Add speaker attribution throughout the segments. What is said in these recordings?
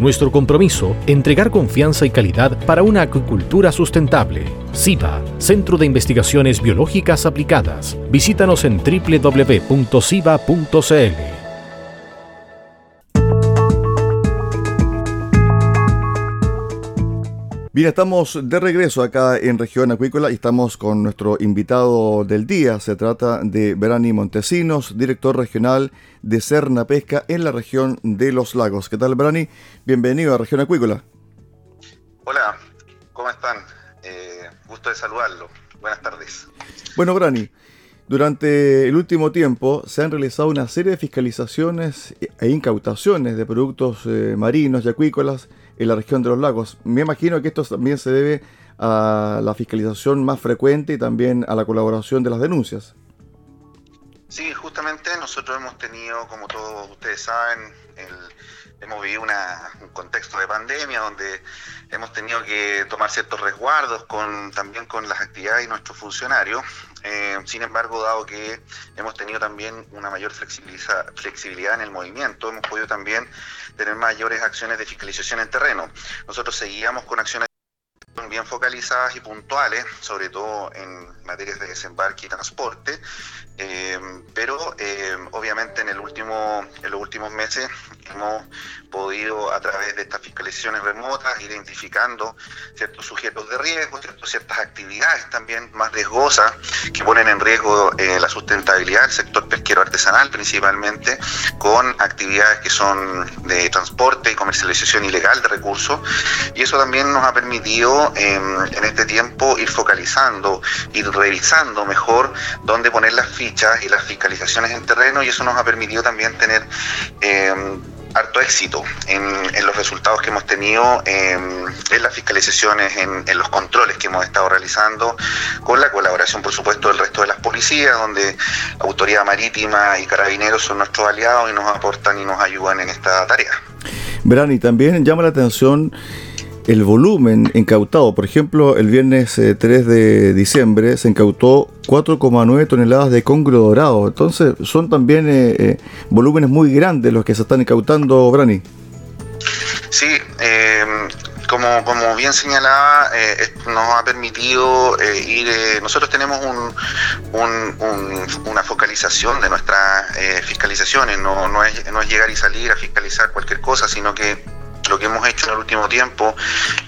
Speaker 1: Nuestro compromiso, entregar confianza y calidad para una acuicultura sustentable. SIVA, Centro de Investigaciones Biológicas Aplicadas. Visítanos en www.siva.cl.
Speaker 2: Bien, estamos de regreso acá en Región Acuícola y estamos con nuestro invitado del día. Se trata de Brani Montesinos, director regional de Cerna Pesca en la región de Los Lagos. ¿Qué tal, Brani? Bienvenido a Región Acuícola.
Speaker 3: Hola, ¿cómo están? Eh, gusto de saludarlo. Buenas tardes.
Speaker 2: Bueno, Brani, durante el último tiempo se han realizado una serie de fiscalizaciones e incautaciones de productos eh, marinos y acuícolas en la región de los lagos. Me imagino que esto también se debe a la fiscalización más frecuente y también a la colaboración de las denuncias.
Speaker 3: Sí, justamente nosotros hemos tenido, como todos ustedes saben, hemos vivido un contexto de pandemia donde hemos tenido que tomar ciertos resguardos con, también con las actividades y nuestros funcionarios. Eh, sin embargo, dado que hemos tenido también una mayor flexibilidad en el movimiento, hemos podido también tener mayores acciones de fiscalización en terreno. Nosotros seguíamos con acciones bien focalizadas y puntuales, sobre todo en materias de desembarque y transporte, eh, pero eh, obviamente en, el último, en los últimos meses hemos podido a través de estas fiscalizaciones remotas identificando ciertos sujetos de riesgo, ciertas actividades también más riesgosas que ponen en riesgo eh, la sustentabilidad del sector pesquero artesanal principalmente, con actividades que son de transporte y comercialización ilegal de recursos. Y eso también nos ha permitido en este tiempo ir focalizando, ir revisando mejor dónde poner las fichas y las fiscalizaciones en terreno y eso nos ha permitido también tener eh, harto éxito en, los resultados que hemos tenido en las fiscalizaciones, en, los controles que hemos estado realizando, con la colaboración, por supuesto, del resto de las policías, donde Autoridad Marítima y Carabineros son nuestros aliados y nos aportan y nos ayudan en esta tarea.
Speaker 2: Verán, y también llama la atención el volumen incautado. Por ejemplo, el viernes 3 eh, de diciembre se incautó 4,9 toneladas de congro dorado. Entonces, son también eh, eh, volúmenes muy grandes los que se están incautando, Brani.
Speaker 3: Sí, como, como bien señalaba, nos ha permitido ir. nosotros tenemos una focalización de nuestras fiscalizaciones. No, no, es, no es llegar y salir a fiscalizar cualquier cosa, sino que lo que hemos hecho en el último tiempo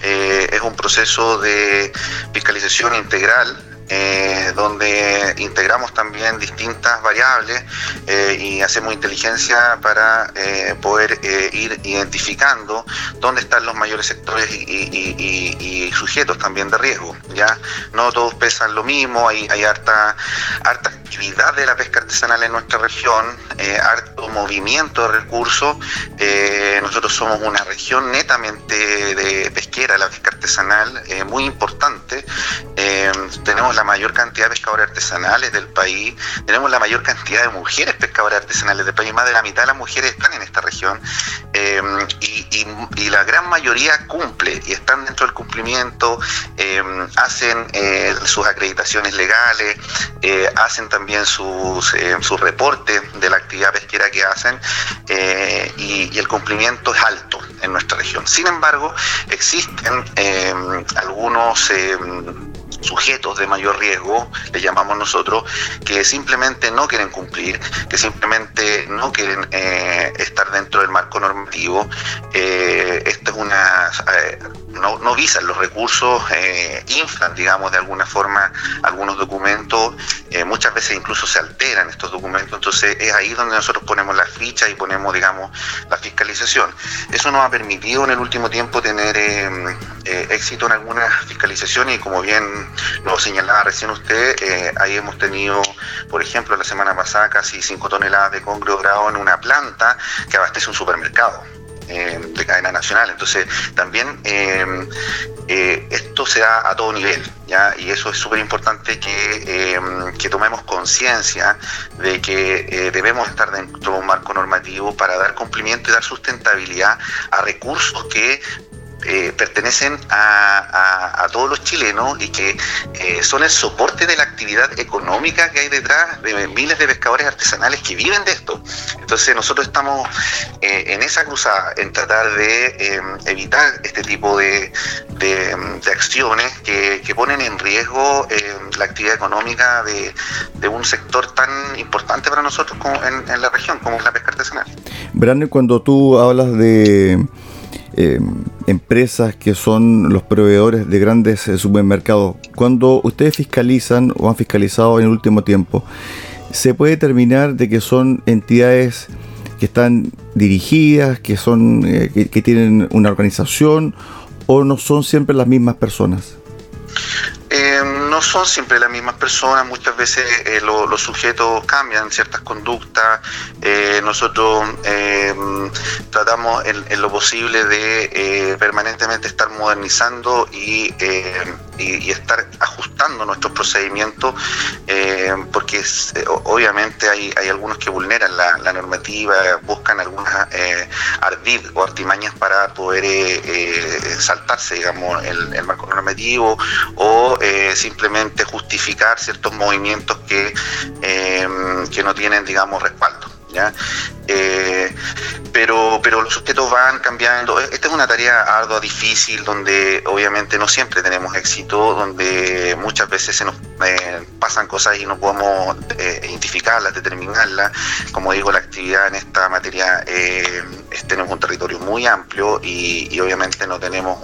Speaker 3: eh, es un proceso de fiscalización integral eh, donde integramos también distintas variables eh, y hacemos inteligencia para poder ir identificando dónde están los mayores sectores y, sujetos también de riesgo. Ya no todos pesan lo mismo, hay, hay harta, harta actividad de la pesca artesanal en nuestra región, harto movimiento de recursos. nosotros somos una región netamente de pesquera, la pesca artesanal, muy importante. tenemos la mayor cantidad de pescadores artesanales del país, tenemos la mayor cantidad de mujeres pescadoras artesanales del país, más de la mitad de las mujeres están en esta región em, y, la gran mayoría cumple y están dentro del cumplimiento, hacen eh, sus acreditaciones legales, eh, hacen también sus, em, sus reportes de la actividad pesquera que hacen eh, y, el cumplimiento es alto en nuestra región. Sin embargo, existen algunos sujetos de mayor riesgo, le llamamos nosotros, que simplemente no quieren cumplir, que simplemente no quieren eh, estar dentro del marco normativo. Eh, esto es una eh, no, no, visan los recursos, inflan, digamos, de alguna forma algunos documentos, muchas veces incluso se alteran estos documentos, entonces es ahí donde nosotros ponemos las fichas y ponemos, digamos, la fiscalización. Eso nos ha permitido en el último tiempo tener éxito en algunas fiscalizaciones y como bien lo señalaba recién usted, eh, ahí hemos tenido, por ejemplo, la semana pasada casi 5 toneladas de congrio grado en una planta que abastece un supermercado. Eh, de cadena nacional. Entonces, también eh, esto esto se da a todo nivel, ¿ya? Y eso es súper importante que, que, tomemos conciencia de que debemos estar dentro de un marco normativo para dar cumplimiento y dar sustentabilidad a recursos que eh, pertenecen a, todos los chilenos y que eh, son el soporte de la actividad económica que hay detrás de miles de pescadores artesanales que viven de esto. Entonces nosotros estamos eh, en esa cruzada, en tratar de evitar este tipo de, acciones que, ponen en riesgo la actividad económica de, un sector tan importante para nosotros como en, la región como es la pesca artesanal.
Speaker 2: Brandon, cuando tú hablas de eh, empresas que son los proveedores de grandes eh, supermercados. Cuando ustedes fiscalizan o han fiscalizado en el último tiempo, ¿se puede determinar de que son entidades que están dirigidas, que, son, eh, que tienen una organización o no son siempre las mismas personas?
Speaker 3: Son siempre las mismas personas, muchas veces eh, los sujetos cambian ciertas conductas, eh, nosotros eh, tratamos en, lo posible de permanentemente estar modernizando y, estar ajustando nuestros procedimientos, porque obviamente hay, algunos que vulneran la, normativa, buscan algunas ardid o artimañas para poder saltarse, digamos, el, el marco normativo o simplemente justificar ciertos movimientos que, eh, que no tienen, digamos, respaldo. Eh, pero, pero los sujetos van cambiando. Esta es una tarea ardua, difícil, donde obviamente no siempre tenemos éxito, donde muchas veces se nos eh, pasan cosas y no podemos eh, identificarlas, determinarlas. Como digo, la actividad en esta materia es, tenemos un territorio muy amplio y, obviamente no tenemos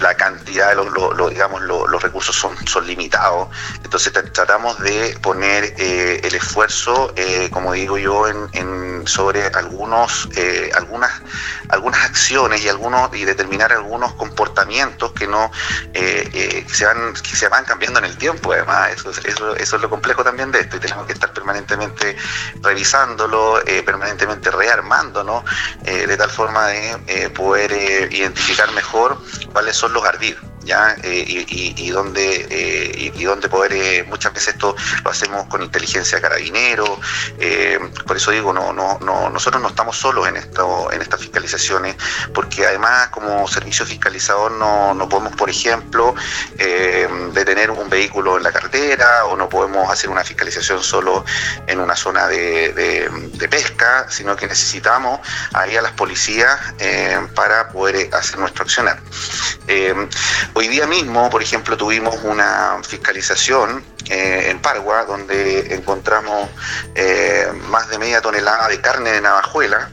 Speaker 3: la cantidad de los, digamos, los recursos son, son limitados. Entonces tratamos de poner el esfuerzo, como digo yo, en, sobre algunos, algunas, algunas acciones y algunos y determinar algunos comportamientos que no se van, que se van cambiando en el tiempo, además, eso, eso, eso, es lo complejo también de esto, y tenemos que estar permanentemente revisándolo, eh, permanentemente rearmándolo, eh, de tal forma de eh, poder identificar mejor cuáles son los ardidos. ¿Ya? y, y, y, donde poder, muchas veces esto lo hacemos con inteligencia carabinero, por eso digo, no, no, no, nosotros no estamos solos en, esto, en estas fiscalizaciones, porque además como servicio fiscalizador no, no podemos, por ejemplo, detener un vehículo en la carretera o no podemos hacer una fiscalización solo en una zona de, pesca, sino que necesitamos ahí a las policías eh, para poder hacer nuestro accionar. Eh, hoy día mismo, por ejemplo, tuvimos una fiscalización eh, en Pargua donde encontramos más de media tonelada de carne de navajuela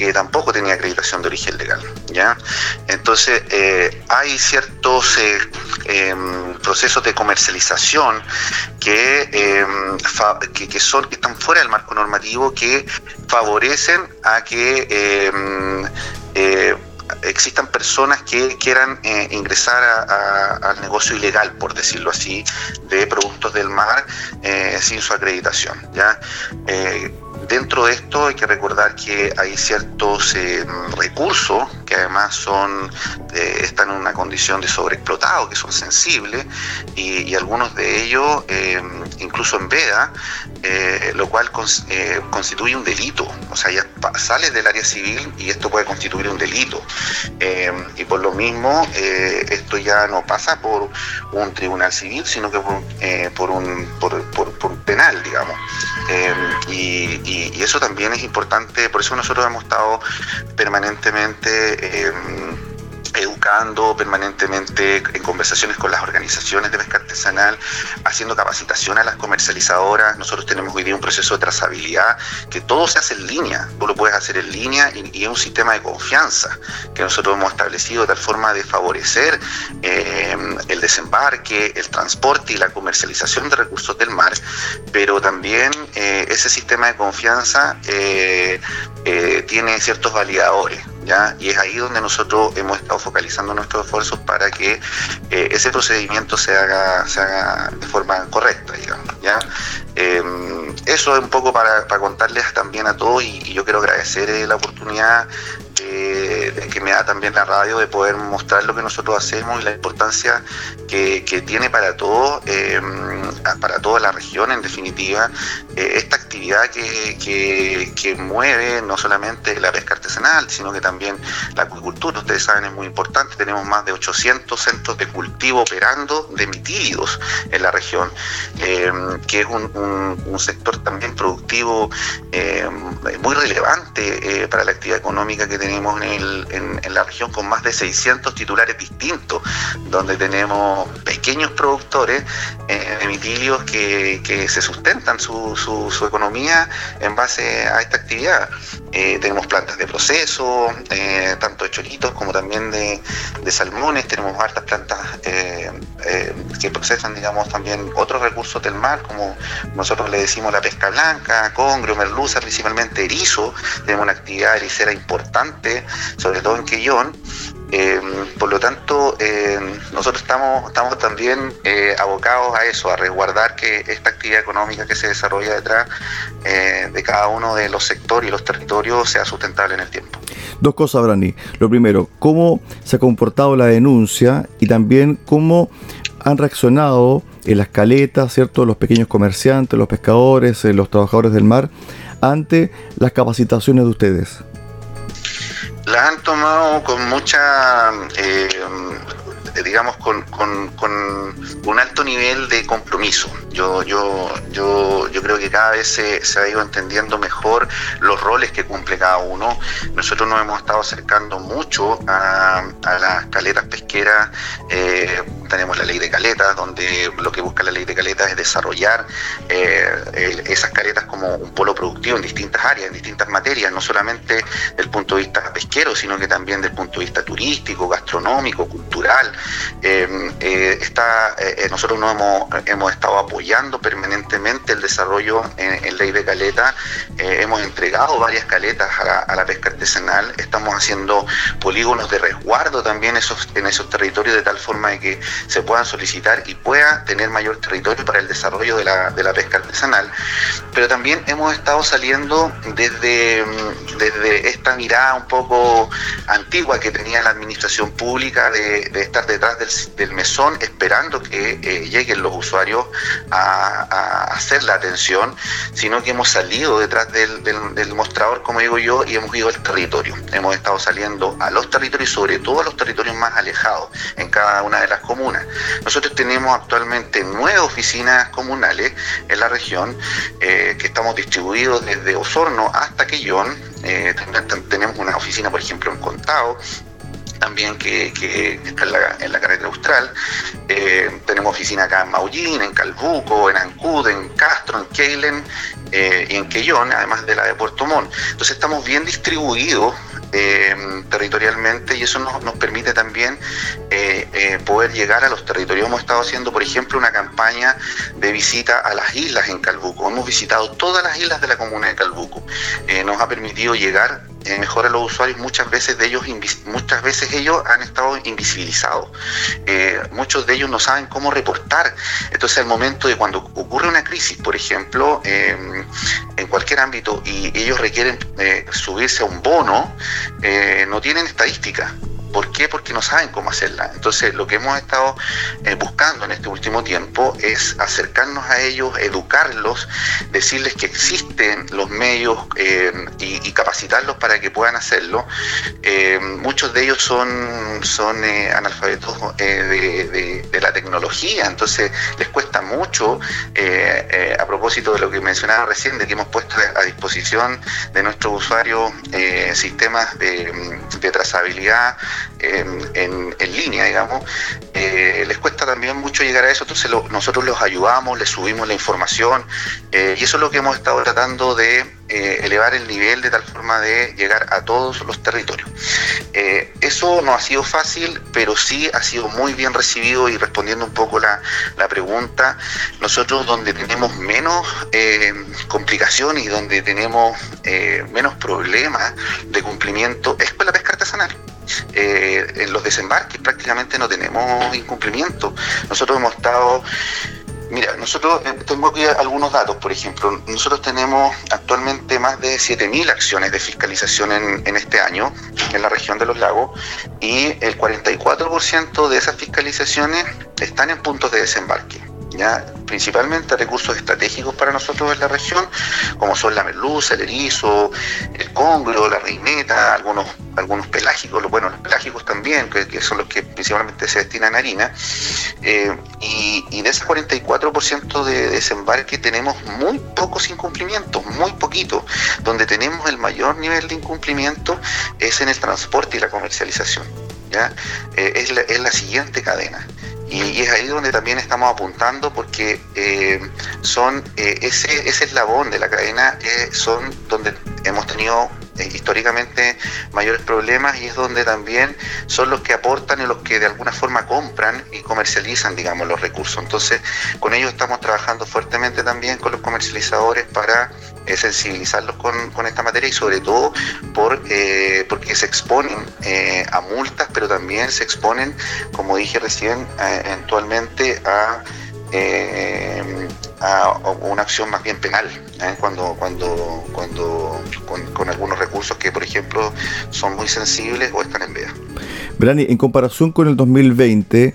Speaker 3: que tampoco tenía acreditación de origen legal. ¿ya? Entonces, eh, hay ciertos eh, em, procesos de comercialización que, em, que, son, que están fuera del marco normativo que favorecen a que em, eh, existan personas que quieran ingresar al negocio ilegal, por decirlo así, de productos del mar sin su acreditación. ¿ya? Dentro de esto hay que recordar que hay ciertos eh, recursos que además son eh, están en una condición de sobreexplotado, que son sensibles, y, algunos de ellos, eh, incluso en veda, lo cual constituye un delito. O sea, ya sale del área civil y esto puede constituir un delito. y por lo mismo, esto ya no pasa por un tribunal civil, sino que por, un, por, penal, digamos. y y, eso también es importante, por eso nosotros hemos estado permanentemente... Eh, educando permanentemente en conversaciones con las organizaciones de pesca artesanal, haciendo capacitación a las comercializadoras. Nosotros tenemos hoy día un proceso de trazabilidad que todo se hace en línea, tú lo puedes hacer en línea y, es un sistema de confianza que nosotros hemos establecido de tal forma de favorecer eh, el desembarque, el transporte y la comercialización de recursos del mar, pero también eh, ese sistema de confianza eh, tiene ciertos validadores. Y es ahí donde nosotros hemos estado focalizando nuestros esfuerzos para que eh, ese procedimiento se haga, se haga de forma correcta, ¿ya? Em, eso es un poco para, contarles también a todos y, yo quiero agradecer eh, la oportunidad eh, que me da también la radio de poder mostrar lo que nosotros hacemos y la importancia que, tiene para todo, eh, para toda la región en definitiva, eh, esta actividad que, que, mueve no solamente la pesca artesanal, sino que también la acuicultura. Ustedes saben, es muy importante, tenemos más de 800 centros de cultivo operando de mitílidos en la región, que es un, sector también productivo muy relevante para la actividad económica que tenemos en, la región con más de 600 titulares distintos, donde tenemos pequeños productores eh, de mitilios que, se sustentan su, economía en base a esta actividad. Eh, tenemos plantas de proceso, eh, tanto de choritos como también de, salmones, tenemos hartas plantas que procesan, digamos, también otros recursos del mar, como nosotros le decimos la pesca blanca, congrio, merluza, principalmente erizo, tenemos una actividad ericera importante, sobre todo en Quillón. Eh, por lo tanto, eh, nosotros estamos, estamos también eh, abocados a eso, a resguardar que esta actividad económica que se desarrolla detrás de cada uno de los sectores y los territorios sea sustentable en el tiempo.
Speaker 2: Dos cosas, Brani. Lo primero, ¿cómo se ha comportado la denuncia y también cómo han reaccionado en las caletas, ¿cierto? Los pequeños comerciantes, los pescadores, los trabajadores del mar, ante las capacitaciones de ustedes?
Speaker 3: Las han tomado con mucha, eh, digamos, con, un alto nivel de compromiso. Yo, yo, yo, yo creo que cada vez se, ha ido entendiendo mejor los roles que cumple cada uno. Nosotros nos hemos estado acercando mucho a, las caletas pesqueras. Eh, tenemos la ley de caletas, donde lo que busca la ley de caletas es desarrollar eh, esas caletas como un polo productivo en distintas áreas, en distintas materias, no solamente desde el punto de vista pesquero, sino que también desde el punto de vista turístico, gastronómico, cultural. Eh, está, nosotros nos hemos, hemos estado apoyando permanentemente el desarrollo en, ley de caleta, hemos entregado varias caletas a la, pesca artesanal, estamos haciendo polígonos de resguardo también esos, en esos territorios de tal forma de que se puedan solicitar y pueda tener mayor territorio para el desarrollo de la, de la pesca artesanal. Pero también hemos estado saliendo desde, mm, desde esta mirada un poco antigua que tenía la administración pública de, estar detrás del, mesón esperando que eh, lleguen los usuarios a, hacer la atención, sino que hemos salido detrás del, del mostrador, como digo yo, y hemos ido al territorio. Hemos estado saliendo a los territorios, sobre todo a los territorios más alejados en cada una de las comunas nosotros tenemos actualmente nueve oficinas comunales en la región eh, que estamos distribuidos desde Osorno hasta Quillón. Eh, tenemos una oficina, por ejemplo, en Contao, también que, está en la, carretera austral. Eh, tenemos oficina acá en Maullín, en Calbuco, en Ancud, en Castro, en Keilen y en Quellón, además de la de Puerto Montt. Entonces estamos bien distribuidos eh, territorialmente y eso nos, permite también eh, eh, poder llegar a los territorios. Hemos estado haciendo, por ejemplo, una campaña de visita a las islas en Calbuco. Hemos visitado todas las islas de la comuna de Calbuco. nos ha permitido llegar mejor a los usuarios, muchas veces de ellos, muchas veces ellos han estado invisibilizados. muchos de ellos no saben cómo reportar. Entonces, al momento de cuando ocurre una crisis, por ejemplo, en cualquier ámbito, y ellos requieren subirse a un bono, eh, no tienen estadística. ¿Por qué? Porque no saben cómo hacerla. Entonces, lo que hemos estado eh, buscando en este último tiempo es acercarnos a ellos, educarlos, decirles que existen los medios eh, y, capacitarlos para que puedan hacerlo. muchos de ellos son analfabetos de, la tecnología, entonces les cuesta mucho, a propósito de lo que mencionaba recién, de que hemos puesto a disposición de nuestros usuarios sistemas de trazabilidad, en, línea, digamos, eh, les cuesta también mucho llegar a eso, entonces nosotros los ayudamos, les subimos la información eh, y eso es lo que hemos estado tratando de eh, elevar el nivel de tal forma de llegar a todos los territorios. eso no ha sido fácil, pero sí ha sido muy bien recibido y respondiendo un poco la, la pregunta, nosotros donde tenemos menos complicaciones y donde tenemos menos problemas de cumplimiento es con la pesca artesanal. Eh, en los desembarques prácticamente no tenemos incumplimiento. Nosotros hemos estado Mira, nosotros eh, tengo aquí algunos datos, por ejemplo, nosotros tenemos actualmente más de 7.000 acciones de fiscalización en, en, este año en la región de los lagos y el 44% de esas fiscalizaciones están en puntos de desembarque principalmente recursos estratégicos para nosotros en la región, como son la merluza, el erizo, el congro, la reineta, algunos, algunos pelágicos, bueno, los pelágicos también, que, son los que principalmente se destinan a harina, eh, y, de ese 44% de desembarque tenemos muy pocos incumplimientos, muy poquito, donde tenemos el mayor nivel de incumplimiento es en el transporte y la comercialización. ¿ya? Eh, es la siguiente cadena. Y, es ahí donde también estamos apuntando porque eh, son eh, ese, ese eslabón de la cadena eh, son donde hemos tenido históricamente mayores problemas y es donde también son los que aportan y los que de alguna forma compran y comercializan, digamos, los recursos. Entonces, con ellos estamos trabajando fuertemente también con los comercializadores para eh, sensibilizarlos con, con, esta materia y sobre todo por, eh, porque se exponen eh, a multas, pero también se exponen, como dije recién, eventualmente a, a una acción más bien penal, cuando, cuando, cuando con, algunos recursos que, por ejemplo, son muy sensibles o están en veda.
Speaker 2: Brani, en comparación con el 2020,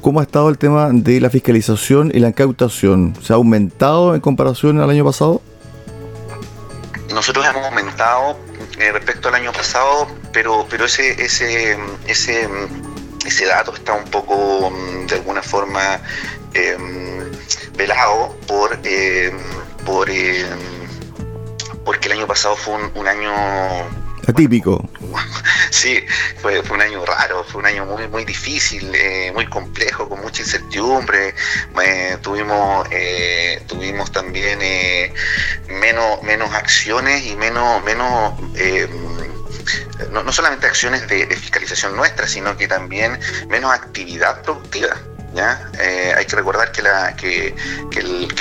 Speaker 2: ¿cómo ha estado el tema de la fiscalización y la incautación? ¿Se ha aumentado en comparación al año pasado?
Speaker 3: Nosotros hemos aumentado eh, respecto al año pasado, pero, pero ese, ese, ese, ese dato está un poco, mm, de alguna forma, em, velado por, em, por em, porque el año pasado fue un, año
Speaker 2: atípico.
Speaker 3: Sí, fue, fue, un año raro, fue un año muy muy difícil, eh, muy complejo, con mucha incertidumbre. Eh, tuvimos eh, tuvimos también menos menos acciones y menos menos no, no, solamente acciones de, de fiscalización nuestra, sino que también menos actividad productiva. Eh, hay que recordar que la, que,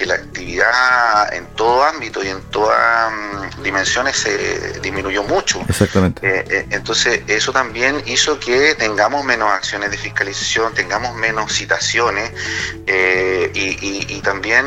Speaker 3: la actividad en todo ámbito y en todas mm, dimensiones se disminuyó mucho.
Speaker 2: Exactamente.
Speaker 3: Eh, eh, entonces, eso también hizo que tengamos menos acciones de fiscalización, tengamos menos citaciones y, también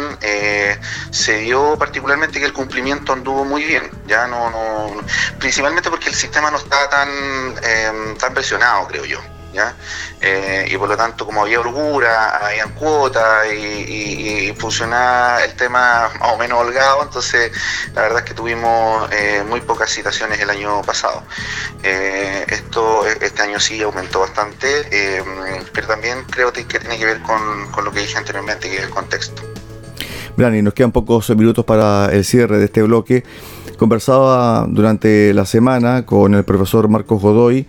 Speaker 3: se dio particularmente que el cumplimiento anduvo muy bien, ya no, no principalmente porque el sistema no está tan, tan presionado, creo yo. ¿Ya? Eh, y por lo tanto, como había holgura, había cuotas y, funcionaba el tema más o menos holgado, entonces la verdad es que tuvimos eh, muy pocas citaciones el año pasado. Eh, esto este año sí aumentó bastante, pero también creo que tiene que ver con, con lo que dije anteriormente, que es el contexto.
Speaker 2: Brani, nos quedan pocos minutos para el cierre de este bloque. Conversaba durante la semana con el profesor Marcos Godoy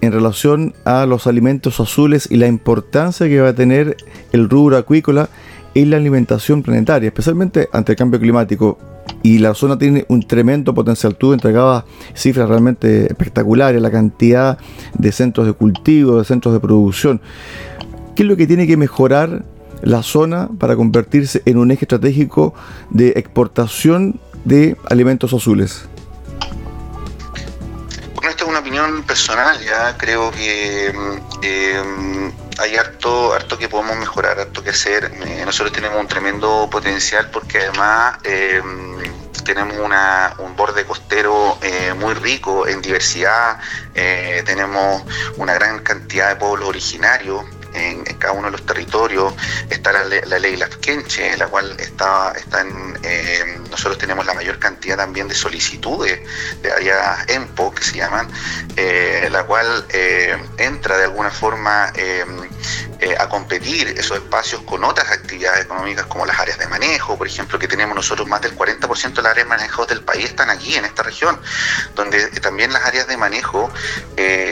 Speaker 2: en relación a los alimentos azules y la importancia que va a tener el rubro acuícola en la alimentación planetaria, especialmente ante el cambio climático. Y la zona tiene un tremendo potencial. Tú entregabas cifras realmente espectaculares, la cantidad de centros de cultivo, de centros de producción. ¿Qué es lo que tiene que mejorar la zona para convertirse en un eje estratégico de exportación de alimentos azules?
Speaker 3: Una opinión personal, ya creo que eh, hay harto, harto que podemos mejorar, harto que hacer. Eh, nosotros tenemos un tremendo potencial porque además eh, tenemos una, un borde costero muy rico en diversidad, tenemos una gran cantidad de pueblos originarios en, cada uno de los territorios. Está la, la ley Lafkenche, la cual está, está eh, nosotros tenemos la mayor cantidad también de solicitudes de áreas EMPO, que se llaman, eh, la cual eh, entra de alguna forma a competir esos espacios con otras actividades económicas como las áreas de manejo, por ejemplo, que tenemos nosotros más del 40% de las áreas de manejo del país están aquí, en esta región, donde también las áreas de manejo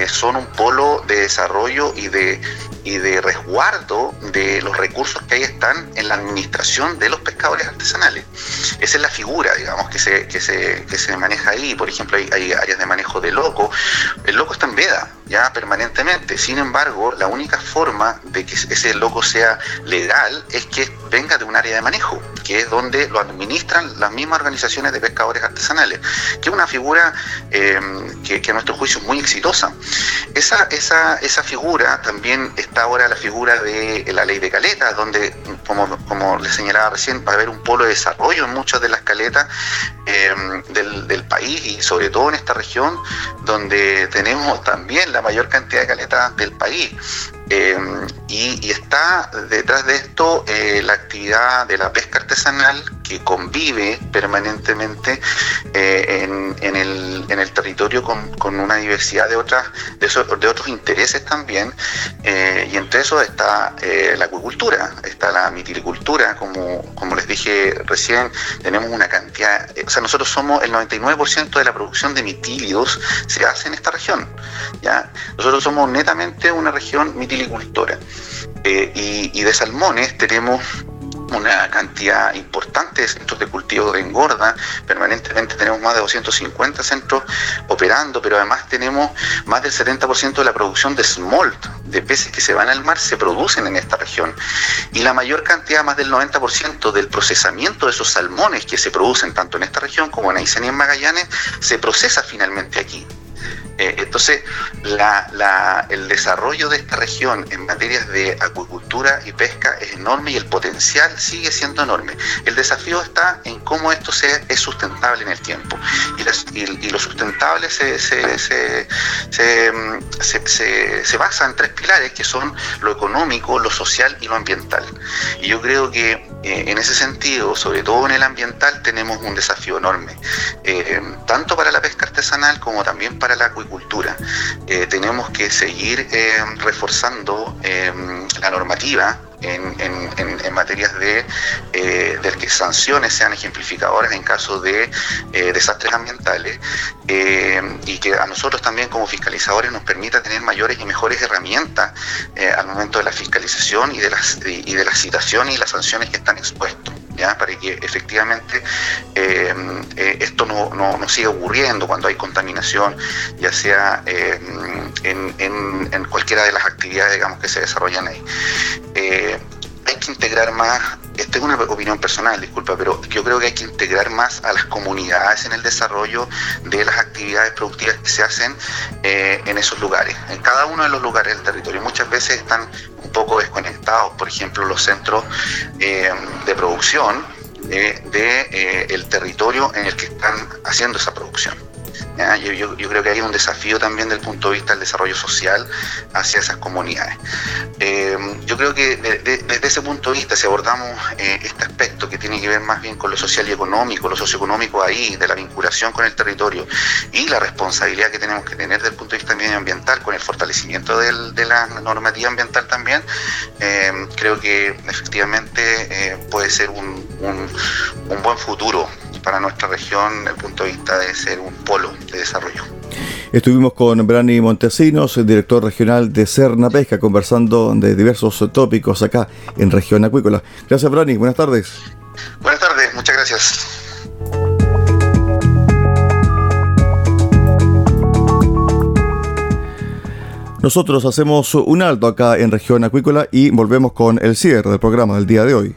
Speaker 3: son un polo de desarrollo y de y de resguardo de los recursos que ahí están en la administración de los pescadores artesanales. Esa es la figura, digamos, que se, que se, que se maneja ahí. Por ejemplo, hay, hay áreas de manejo de loco. El loco está en ya permanentemente. Sin embargo, la única forma de que ese loco sea legal es que venga de un área de manejo que es donde lo administran las mismas organizaciones de pescadores artesanales, que es una figura eh, que, a nuestro juicio es muy exitosa. Esa, esa, esa figura también está ahora la figura de la ley de caletas, donde, como, como les señalaba recién, va a haber un polo de desarrollo en muchas de las caletas eh, del, del país y sobre todo en esta región donde tenemos también la mayor cantidad de caletas del país. Em, y, está detrás de esto eh, la actividad de la pesca artesanal que convive permanentemente eh, en, el, territorio con, una diversidad de, otras, de, otros intereses también. Eh, y entre eso está la acuicultura, está la mitilicultura, como, les dije recién, tenemos una cantidad, o sea, nosotros somos el 99% de la producción de mitílidos se hace en esta región. ¿ya? Nosotros somos netamente una región mitilicultura eh, y, de salmones tenemos una cantidad importante de centros de cultivo de engorda. Permanentemente tenemos más de 250 centros operando, pero además tenemos más del 70% de la producción de smolt, de peces que se van al mar, se producen en esta región. Y la mayor cantidad, más del 90% del procesamiento de esos salmones que se producen tanto en esta región como en Aysén y en Magallanes, se procesa finalmente aquí. Eh, entonces, el desarrollo de esta región en materias de acuicultura y pesca es enorme y el potencial sigue siendo enorme. El desafío está en cómo esto sea, es sustentable en el tiempo. Y, lo sustentable se, se, basa en tres pilares que son lo económico, lo social y lo ambiental. Y yo creo que eh, en ese sentido, sobre todo en el ambiental, tenemos un desafío enorme, eh, tanto para la pesca artesanal como también para la acuicultura cultura. Eh, tenemos que seguir eh, reforzando eh, la normativa en, en, materias de, de, que sanciones sean ejemplificadoras en caso de desastres ambientales y que a nosotros también como fiscalizadores nos permita tener mayores y mejores herramientas al momento de la fiscalización y de las, y de las citaciones y las sanciones que están expuestos para que efectivamente eh, eh, esto no, no, siga ocurriendo cuando hay contaminación, ya sea eh, en, cualquiera de las actividades digamos, que se desarrollan ahí. hay que integrar más, esta es una opinión personal, disculpa, pero yo creo que hay que integrar más a las comunidades en el desarrollo de las actividades productivas que se hacen en esos lugares, en cada uno de los lugares del territorio. Muchas veces están un poco desconectados, por ejemplo, los centros eh, de producción de, eh, el territorio en el que están haciendo esa producción. Yo, creo que hay un desafío también desde el punto de vista del desarrollo social hacia esas comunidades. Eh, yo creo que desde ese punto de vista, si abordamos eh, este aspecto que tiene que ver más bien con lo social y económico, lo socioeconómico ahí, de la vinculación con el territorio y la responsabilidad que tenemos que tener desde el punto de vista medioambiental, con el fortalecimiento de la normativa ambiental también, eh, creo que efectivamente puede ser un buen futuro para nuestra región desde el punto de vista de ser un polo de desarrollo.
Speaker 2: Estuvimos con Brani Montesinos, el director regional de Cerna Pesca, conversando de diversos tópicos acá en región acuícola. Gracias, Brani. Buenas tardes.
Speaker 3: Buenas tardes, muchas gracias.
Speaker 2: Nosotros hacemos un alto acá en región acuícola y volvemos con el cierre del programa del día de hoy.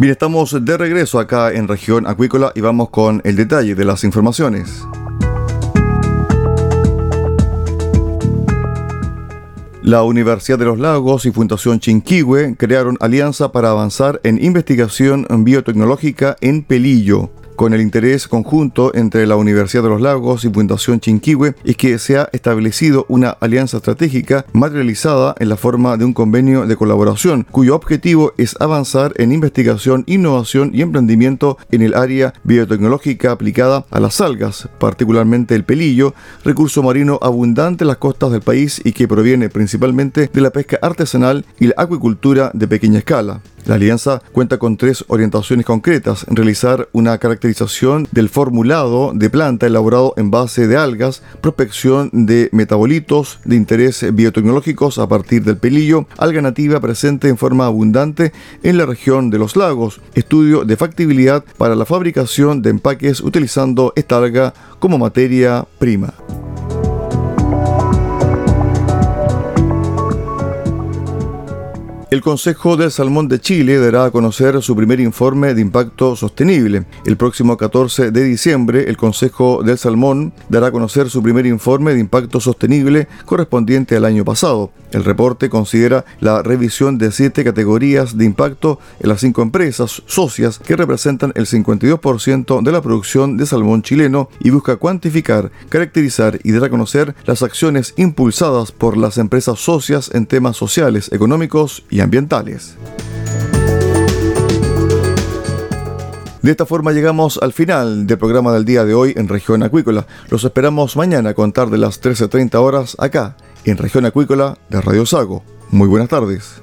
Speaker 2: Bien, estamos de regreso acá en región acuícola y vamos con el detalle de las informaciones. La Universidad de los Lagos y Fundación Chinquihue crearon alianza para avanzar en investigación biotecnológica en Pelillo. Con el interés conjunto entre la Universidad de los Lagos y Fundación Chinquihue es que se ha establecido una alianza estratégica materializada en la forma de un convenio de colaboración cuyo objetivo es avanzar en investigación, innovación y emprendimiento en el área biotecnológica aplicada a las algas, particularmente el pelillo, recurso marino abundante en las costas del país y que proviene principalmente de la pesca artesanal y la acuicultura de pequeña escala. La alianza cuenta con tres orientaciones concretas. Realizar una caracterización del formulado de planta elaborado en base de algas, prospección de metabolitos de interés biotecnológicos a partir del pelillo, alga nativa presente en forma abundante en la región de los lagos, estudio de factibilidad para la fabricación de empaques utilizando esta alga como materia prima. El Consejo del Salmón de Chile dará a conocer su primer informe de impacto sostenible. El próximo 14 de diciembre, el Consejo del Salmón dará a conocer su primer informe de impacto sostenible correspondiente al año pasado. El reporte considera la revisión de siete categorías de impacto en las cinco empresas socias que representan el 52% de la producción de salmón chileno y busca cuantificar, caracterizar y dar a conocer las acciones impulsadas por las empresas socias en temas sociales, económicos y ambientales. De esta forma llegamos al final del programa del día de hoy en Región Acuícola. Los esperamos mañana a contar de las 13.30 horas acá, en Región Acuícola de Radio Sago. Muy buenas tardes.